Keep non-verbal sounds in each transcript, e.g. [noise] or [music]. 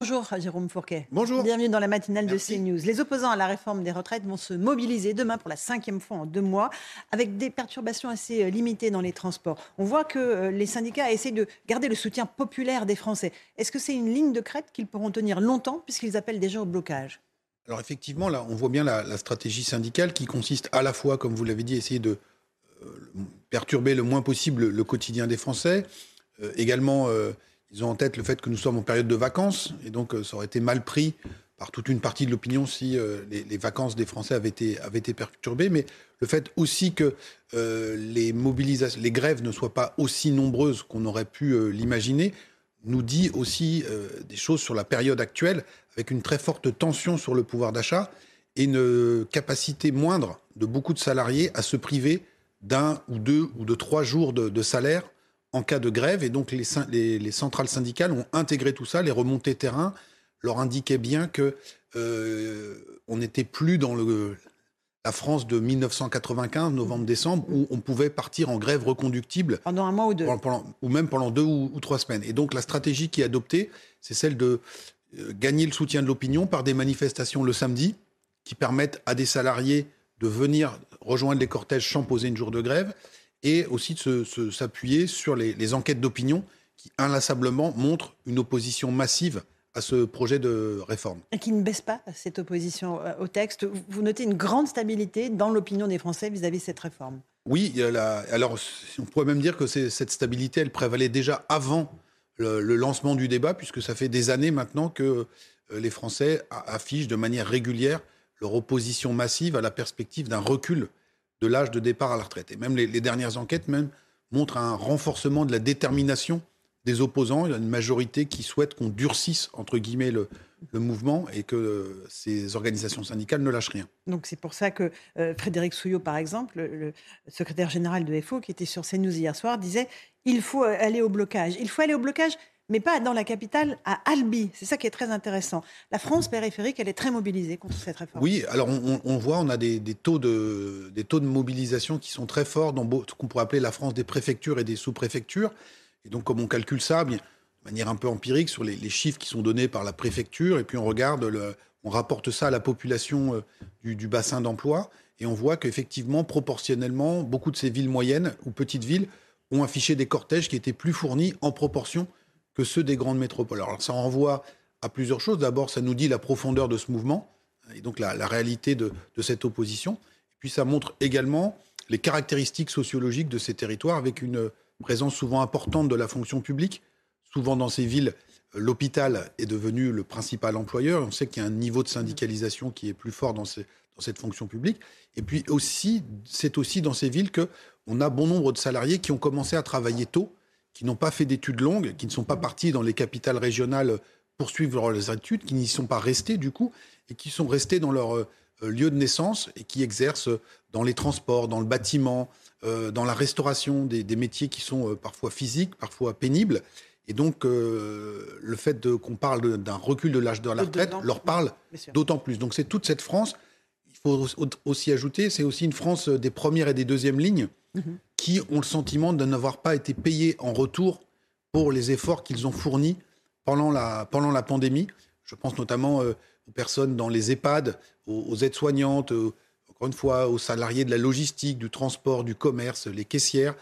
Bonjour Jérôme Fourquet. Bonjour. Bienvenue dans la matinale de CNews. Les opposants à la réforme des retraites vont se mobiliser demain pour la cinquième fois en deux mois, avec des perturbations assez euh, limitées dans les transports. On voit que euh, les syndicats essaient de garder le soutien populaire des Français. Est-ce que c'est une ligne de crête qu'ils pourront tenir longtemps, puisqu'ils appellent déjà au blocage? Alors effectivement, là, on voit bien la, la, stratégie syndicale qui consiste à la fois, comme vous l'avez dit, essayer de euh, perturber le moins possible le quotidien des Français, euh, également euh, ils ont en tête le fait que nous sommes en période de vacances, et donc euh, ça aurait été mal pris par toute une partie de l'opinion si euh, les, vacances des Français avaient été, perturbées. Mais le fait aussi que euh, les mobilisations, les grèves ne soient pas aussi nombreuses qu'on aurait pu l'imaginer, nous dit aussi des choses sur la période actuelle, avec une très forte tension sur le pouvoir d'achat et une capacité moindre de beaucoup de salariés à se priver d'un ou deux ou de trois jours de salaire en cas de grève. Et donc, les, les, les, centrales syndicales ont intégré tout ça. Les remontées terrain leur indiquaient bien que euh, on n'était plus dans le, la France de 1995, novembre-décembre, où on pouvait partir en grève reconductible. Pendant un mois ou deux. Pendant, ou même pendant deux ou, ou, trois semaines. Et donc, la stratégie qui est adoptée, c'est celle de euh, gagner le soutien de l'opinion par des manifestations le samedi, qui permettent à des salariés de venir rejoindre les cortèges sans poser une jour de grève et aussi de s'appuyer sur les, les enquêtes d'opinion qui inlassablement montrent une opposition massive à ce projet de réforme. Et qui ne baisse pas cette opposition au texte. Vous notez une grande stabilité dans l'opinion des Français vis-à-vis -vis de cette réforme. Oui, la, alors on pourrait même dire que cette stabilité, elle prévalait déjà avant le, le, lancement du débat, puisque ça fait des années maintenant que les Français affichent de manière régulière leur opposition massive à la perspective d'un recul de l'âge de départ à la retraite. Et même les, dernières enquêtes même montrent un renforcement de la détermination des opposants. Il y a une majorité qui souhaite qu'on durcisse, entre guillemets, le, le, mouvement et que euh, ces organisations syndicales ne lâchent rien. Donc c'est pour ça que euh, Frédéric Souillot, par exemple, le, le, secrétaire général de FO, qui était sur CNews hier soir, disait il faut aller au blocage. Il faut aller au blocage mais pas dans la capitale, à Albi. C'est ça qui est très intéressant. La France périphérique, elle est très mobilisée contre cette réforme. Oui, alors on, voit, on a des, taux de, mobilisation qui sont très forts dans ce qu'on pourrait appeler la France des préfectures et des sous-préfectures. Et donc, comme on calcule ça, bien, de manière un peu empirique, sur les, chiffres qui sont donnés par la préfecture, et puis on regarde, on rapporte ça à la population euh, du bassin d'emploi, et on voit qu'effectivement, proportionnellement, beaucoup de ces villes moyennes ou petites villes ont affiché des cortèges qui étaient plus fournis en proportion que ceux des grandes métropoles. Alors ça renvoie à plusieurs choses. D'abord, ça nous dit la profondeur de ce mouvement et donc la, réalité de, cette opposition. Et puis ça montre également les caractéristiques sociologiques de ces territoires avec une présence souvent importante de la fonction publique. Souvent dans ces villes, l'hôpital est devenu le principal employeur. On sait qu'il y a un niveau de syndicalisation qui est plus fort dans, dans cette fonction publique. Et puis aussi, c'est aussi dans ces villes que on a bon nombre de salariés qui ont commencé à travailler tôt qui n'ont pas fait d'études longues, qui ne sont pas partis dans les capitales régionales poursuivre leurs études, qui n'y sont pas restés du coup, et qui sont restés dans leur euh, lieu de naissance et qui exercent dans les transports, dans le bâtiment, euh, dans la restauration, des, des, métiers qui sont euh, parfois physiques, parfois pénibles. Et donc, le fait qu'on parle d'un recul de l'âge de la retraite leur parle d'autant plus. Donc, c'est toute cette France. Il faut aussi ajouter, c'est aussi une France des premières et des deuxièmes lignes. Mmh qui ont le sentiment de n'avoir pas été payés en retour pour les efforts qu'ils ont fournis pendant la, pendant la pandémie. Je pense notamment euh, aux personnes dans les EHPAD, aux, aux aides-soignantes, euh, encore une fois, aux salariés de la logistique, du transport, du commerce, les caissières,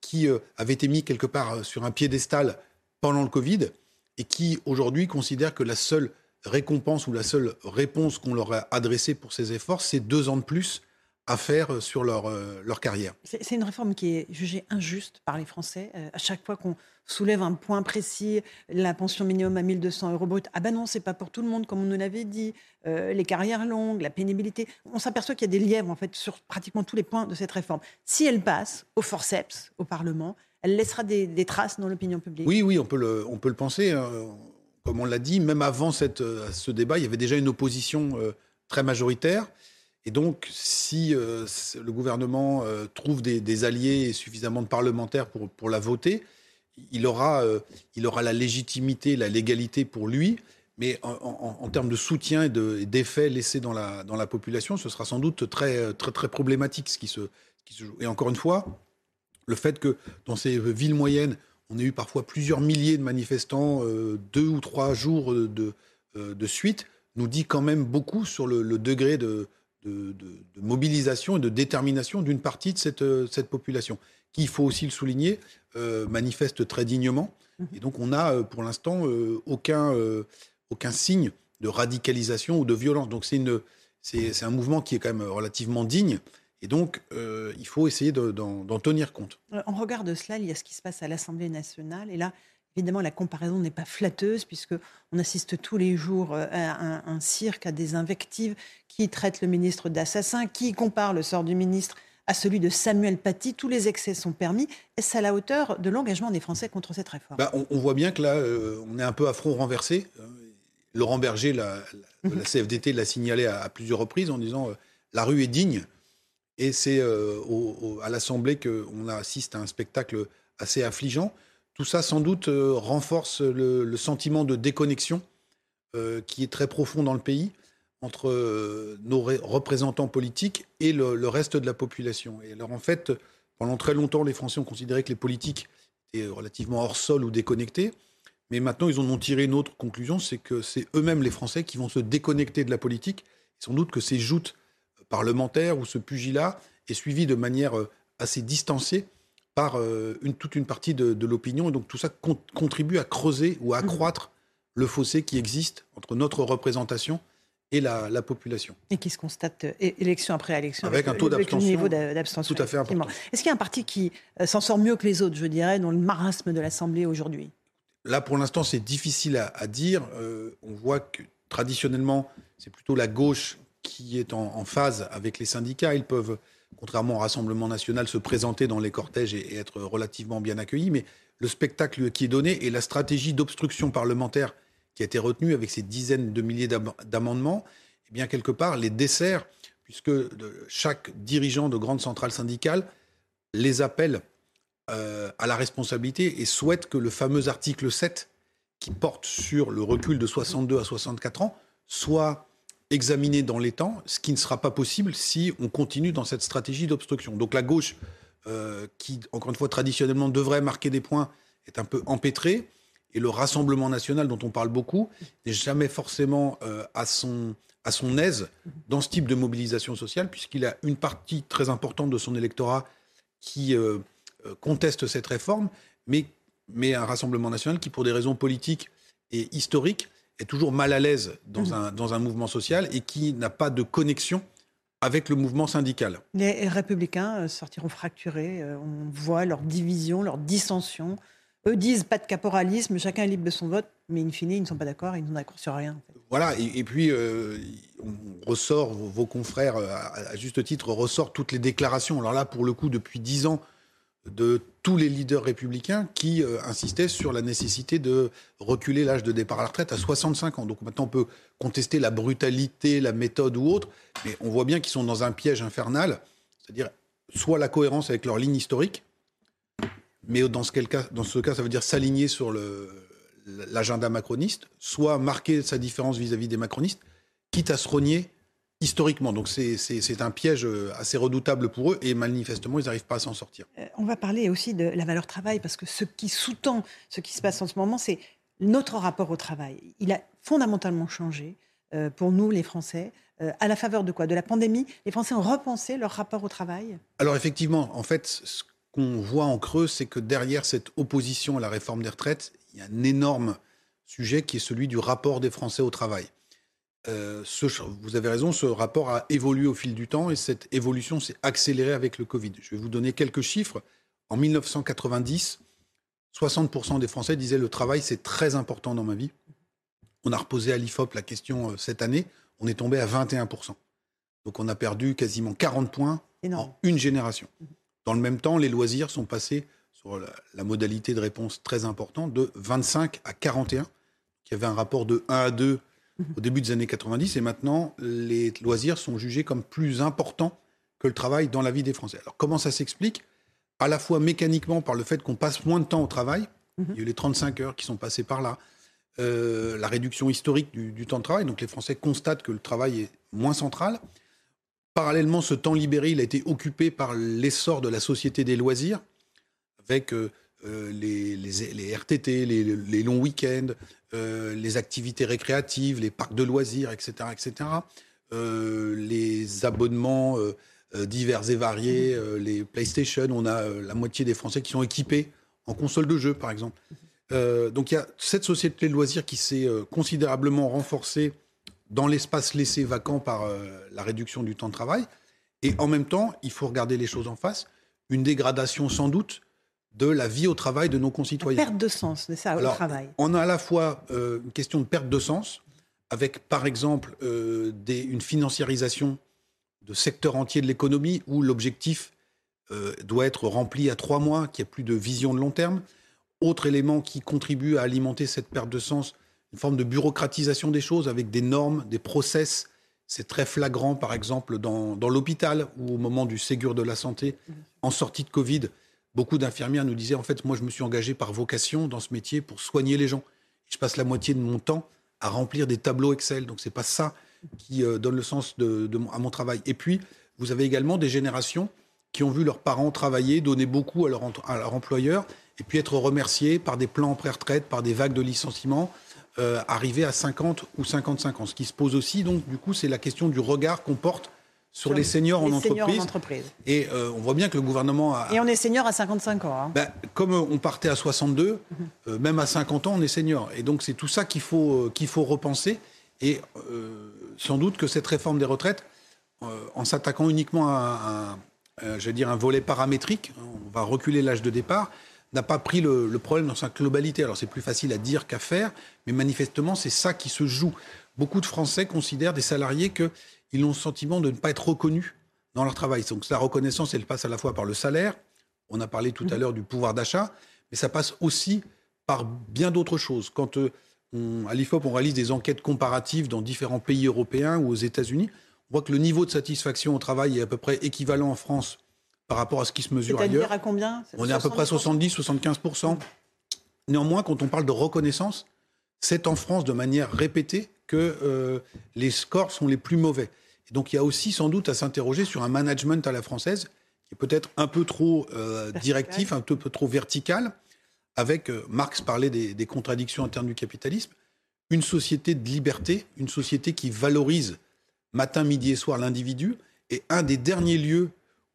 qui euh, avaient été mis quelque part sur un piédestal pendant le Covid et qui aujourd'hui considèrent que la seule récompense ou la seule réponse qu'on leur a adressée pour ces efforts, c'est deux ans de plus à faire sur leur, euh, leur carrière. C'est une réforme qui est jugée injuste par les Français. Euh, à chaque fois qu'on soulève un point précis, la pension minimum à 1200 euros brut, ah ben non, c'est pas pour tout le monde, comme on nous l'avait dit, euh, les carrières longues, la pénibilité. On s'aperçoit qu'il y a des lièvres en fait sur pratiquement tous les points de cette réforme. Si elle passe au forceps, au Parlement, elle laissera des, traces dans l'opinion publique. Oui, oui, on peut le, on peut le penser. Hein. Comme on l'a dit, même avant cette, ce débat, il y avait déjà une opposition très majoritaire. Et donc, si le gouvernement trouve des, alliés suffisamment de parlementaires pour, pour la voter, il aura, il aura la légitimité, la légalité pour lui. Mais en, termes de soutien et d'effet laissé dans la, dans la population, ce sera sans doute très, très, très problématique ce qui, se, qui se joue. Et encore une fois, le fait que dans ces villes moyennes, on ait eu parfois plusieurs milliers de manifestants euh, deux ou trois jours de, euh, de, suite, nous dit quand même beaucoup sur le, degré de, de, mobilisation et de détermination d'une partie de cette, cette population, qui, il faut aussi le souligner, euh, manifeste très dignement. Mmh. Et donc on n'a pour l'instant aucun aucun signe de radicalisation ou de violence. Donc c'est une, c'est, un mouvement qui est quand même relativement digne. Et donc, euh, il faut essayer d'en, tenir compte. Euh, en regard de cela, il y a ce qui se passe à l'Assemblée nationale. Et là, évidemment, la comparaison n'est pas flatteuse, puisqu'on assiste tous les jours euh, à un, cirque, à des invectives qui traitent le ministre d'assassin, qui compare le sort du ministre à celui de Samuel Paty. Tous les excès sont permis. Est-ce à la hauteur de l'engagement des Français contre cette réforme? Bah, on, voit bien que là, on est un peu à front renversé. Laurent Berger, la, la, CFDT, l'a signalé à, plusieurs reprises en disant euh, la rue est digne. Et c'est euh, à l'Assemblée qu'on assiste à un spectacle assez affligeant. Tout ça, sans doute, euh, renforce le, sentiment de déconnexion qui est très profond dans le pays entre nos représentants politiques et le, reste de la population. Et alors, en fait, pendant très longtemps, les Français ont considéré que les politiques étaient relativement hors sol ou déconnectés. Mais maintenant, ils en ont tiré une autre conclusion, c'est que c'est eux-mêmes les Français qui vont se déconnecter de la politique. sans doute que ces joutes parlementaires ou ce pugilat est suivi de manière euh, assez distancée par euh, une, toute une partie de, l'opinion. Et donc tout ça contribue à creuser ou à mmh. accroître le fossé qui existe entre notre représentation et la, population. Et qui se constate euh, élection après élection. Avec, un taux d'abstention. niveau d'abstention. Tout à fait important. Est-ce qu'il y a un parti qui s'en sort mieux que les autres, je dirais, dans le marasme de l'Assemblée aujourd'hui? Là, pour l'instant, c'est difficile à, dire. Euh, on voit que traditionnellement, c'est plutôt la gauche qui est en, phase avec les syndicats. Ils peuvent, contrairement au Rassemblement national, se présenter dans les cortèges et, être relativement bien accueillis. Mais le spectacle qui est donné et la stratégie d'obstruction parlementaire qui a été retenue avec ces dizaines de milliers d'amendements, eh bien, quelque part, les dessert, puisque chaque dirigeant de grande centrale syndicale les appelle euh, à la responsabilité et souhaite que le fameux article 7, qui porte sur le recul de 62 à 64 ans, soit examiné dans les temps, ce qui ne sera pas possible si on continue dans cette stratégie d'obstruction. Donc la gauche, euh, qui, encore une fois, traditionnellement devrait marquer des points, est un peu empêtrée. Et le Rassemblement national, dont on parle beaucoup, n'est jamais forcément euh, à, son, aise dans ce type de mobilisation sociale, puisqu'il a une partie très importante de son électorat qui euh, conteste cette réforme, mais un Rassemblement national qui, pour des raisons politiques et historiques, est toujours mal à l'aise dans, mmh. un, dans un mouvement social et qui n'a pas de connexion avec le mouvement syndical. Les républicains euh, sortiront fracturés. Euh, on voit leur division, leur dissension. Eux disent pas de caporalisme, chacun est libre de son vote, mais in fine, ils ne sont pas d'accord, ils n'ont d'accord sur rien. Voilà, et, puis on ressort, vos, confrères, à, juste titre, ressortent toutes les déclarations. Alors là, pour le coup, depuis dix ans, de tous les leaders républicains qui euh, insistaient sur la nécessité de reculer l'âge de départ à la retraite à 65 ans. Donc maintenant, on peut contester la brutalité, la méthode ou autre, mais on voit bien qu'ils sont dans un piège infernal, c'est-à-dire soit la cohérence avec leur ligne historique, mais dans ce, cas, dans ce cas, ça veut dire s'aligner sur l'agenda macroniste, soit marquer sa différence vis-à-vis -vis des macronistes, quitte à se renier historiquement. Donc c'est un piège euh, assez redoutable pour eux et manifestement, ils n'arrivent pas à s'en sortir. Euh, on va parler aussi de la valeur travail parce que ce qui sous-tend ce qui se passe en ce moment, c'est notre rapport au travail. Il a fondamentalement changé euh, pour nous, les Français. à la faveur de quoi? De la pandémie Les Français ont repensé leur rapport au travail? Alors effectivement, en fait, ce qu'on voit en creux, c'est que derrière cette opposition à la réforme des retraites, il y a un énorme sujet qui est celui du rapport des Français au travail. Euh, vous avez raison, ce rapport a évolué au fil du temps et cette évolution s'est accélérée avec le Covid. Je vais vous donner quelques chiffres. En 1990, 60% des Français disaient le travail, c'est très important dans ma vie. On a reposé à l'IFOP la question euh, cette année, on est tombé à 21%. Donc on a perdu quasiment 40 points en une génération. Dans le même temps, les loisirs sont passés sur la, modalité de réponse très importante, de 25 à 41. Il y avait un rapport de 1 à 2 au début des années 90, et maintenant, les loisirs sont jugés comme plus importants que le travail dans la vie des Français. Alors comment ça s'explique? À la fois mécaniquement par le fait qu'on passe moins de temps au travail, il y a eu les 35 heures qui sont passées par là, euh, la réduction historique du, temps de travail, donc les Français constatent que le travail est moins central. Parallèlement, ce temps libéré, il a été occupé par l'essor de la société des loisirs, avec euh, euh, les, les, RTT, les, longs week-ends, les activités récréatives, les parcs de loisirs, etc., etc., les abonnements divers et variés, les PlayStation. On a la moitié des Français qui sont équipés en console de jeu, par exemple. Euh, donc il y a cette société de loisirs qui s'est euh, considérablement renforcée dans l'espace laissé vacant par euh, la réduction du temps de travail. Et en même temps, il faut regarder les choses en face, une dégradation sans doute de la vie au travail de nos concitoyens. perte de sens, c'est ça, au travail. On a à la fois une question de perte de sens, avec par exemple une financiarisation de secteurs entiers de l'économie où l'objectif doit être rempli à trois mois, qu'il n'y ait plus de vision de long terme. Autre élément qui contribue à alimenter cette perte de sens, une forme de bureaucratisation des choses avec des normes, des process. C'est très flagrant, par exemple, dans, l'hôpital ou au moment du Ségur de la santé, en sortie de Covid. Beaucoup d'infirmières nous disaient, en fait, moi, je me suis engagé par vocation dans ce métier pour soigner les gens. Je passe la moitié de mon temps à remplir des tableaux Excel. Donc, c'est pas ça qui euh, donne le sens à mon travail. Et puis, vous avez également des générations qui ont vu leurs parents travailler, donner beaucoup à leur, employeur et puis être remercié par des plans pré-retraite, par des vagues de licenciements, euh, arriver à 50 ou 55 ans. Ce qui se pose aussi, donc, du coup, c'est la question du regard qu'on porte sur, les seniors, en, entreprise. Et euh, on voit bien que le gouvernement a... Et on est senior à 55 ans. Hein. Ben, comme on partait à 62, mhm. euh, même à 50 ans, on est senior. Et donc c'est tout ça qu'il faut, qu'il faut repenser. Et sans doute que cette réforme des retraites, en s'attaquant uniquement à, un, je veux dire, un volet paramétrique, hein, on va reculer l'âge de départ, n'a pas pris le, problème dans sa globalité. Alors c'est plus facile à dire qu'à faire, mais manifestement c'est ça qui se joue. Beaucoup de Français considèrent des salariés qu'ils ont le sentiment de ne pas être reconnus dans leur travail. Donc la reconnaissance, elle passe à la fois par le salaire, on a parlé tout à mhm. l'heure du pouvoir d'achat, mais ça passe aussi par bien d'autres choses. Quand euh, à l'IFOP, on réalise des enquêtes comparatives dans différents pays européens ou aux États-Unis, on voit que le niveau de satisfaction au travail est à peu près équivalent en France par rapport à ce qui se mesure ailleurs. à combien? On est à peu près 70-75%. Néanmoins, quand on parle de reconnaissance, c'est en France de manière répétée que euh, les scores sont les plus mauvais. Et donc il y a aussi sans doute à s'interroger sur un management à la française qui est peut-être un peu trop euh, directif, un peu, trop vertical, avec, euh, Marx parlait des, des, contradictions internes du capitalisme, une société de liberté, une société qui valorise matin, midi et soir l'individu, et un des derniers lieux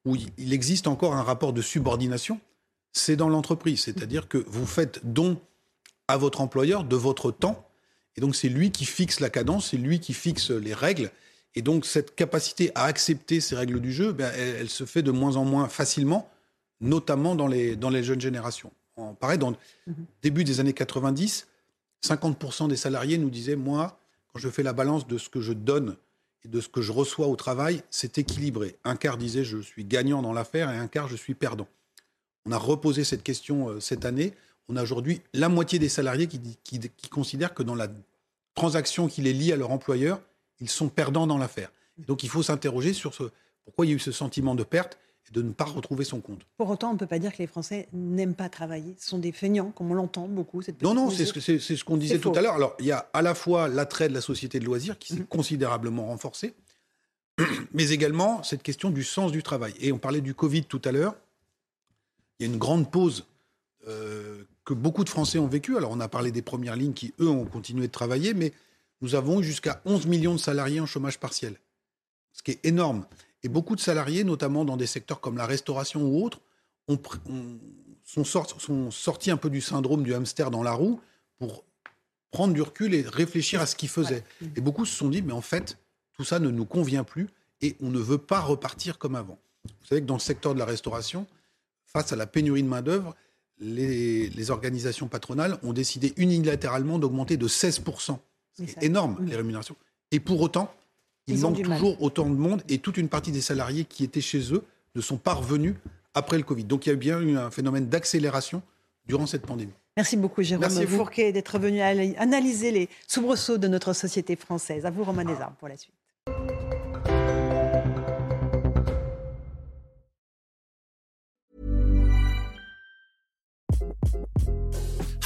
où il existe encore un rapport de subordination, c'est dans l'entreprise. C'est-à-dire que vous faites don à votre employeur de votre temps. Et donc, c'est lui qui fixe la cadence, c'est lui qui fixe les règles. Et donc, cette capacité à accepter ces règles du jeu, ben, elle, se fait de moins en moins facilement, notamment dans les, dans les jeunes générations. En, pareil, dans le mhm. début des années 90, 50% des salariés nous disaient Moi, quand je fais la balance de ce que je donne de ce que je reçois au travail, c'est équilibré. Un quart disait je suis gagnant dans l'affaire et un quart je suis perdant. On a reposé cette question euh, cette année. On a aujourd'hui la moitié des salariés qui, qui, considèrent que dans la transaction qui les lie à leur employeur, ils sont perdants dans l'affaire. Donc il faut s'interroger sur ce, pourquoi il y a eu ce sentiment de perte de ne pas retrouver son compte. Pour autant, on ne peut pas dire que les Français n'aiment pas travailler. Ce sont des feignants, comme on l'entend beaucoup. Cette non, non, c'est ce qu'on disait tout à l'heure. Alors, il y a à la fois l'attrait de la société de loisirs qui s'est mhm. considérablement renforcé, [clears throat] mais également cette question du sens du travail. Et on parlait du Covid tout à l'heure. Il y a une grande pause euh, que beaucoup de Français ont vécue. Alors, on a parlé des premières lignes qui, eux, ont continué de travailler, mais nous avons eu jusqu'à 11 millions de salariés en chômage partiel, ce qui est énorme. Et beaucoup de salariés, notamment dans des secteurs comme la restauration ou autres, sont, sont, sortis un peu du syndrome du hamster dans la roue pour prendre du recul et réfléchir à ce qu'ils faisaient. Et beaucoup se sont dit, mais en fait, tout ça ne nous convient plus et on ne veut pas repartir comme avant. Vous savez que dans le secteur de la restauration, face à la pénurie de main-d'œuvre, les, les, organisations patronales ont décidé unilatéralement d'augmenter de 16%. C'est énorme, les rémunérations. Et pour autant, il manque toujours autant de monde et toute une partie des salariés qui étaient chez eux ne sont pas revenus après le Covid. Donc il y a bien eu un phénomène d'accélération durant cette pandémie. Merci beaucoup, Jérôme Merci Fourquet, d'être venu analyser les soubresauts de notre société française. À vous, Romain Desarmes, pour la suite.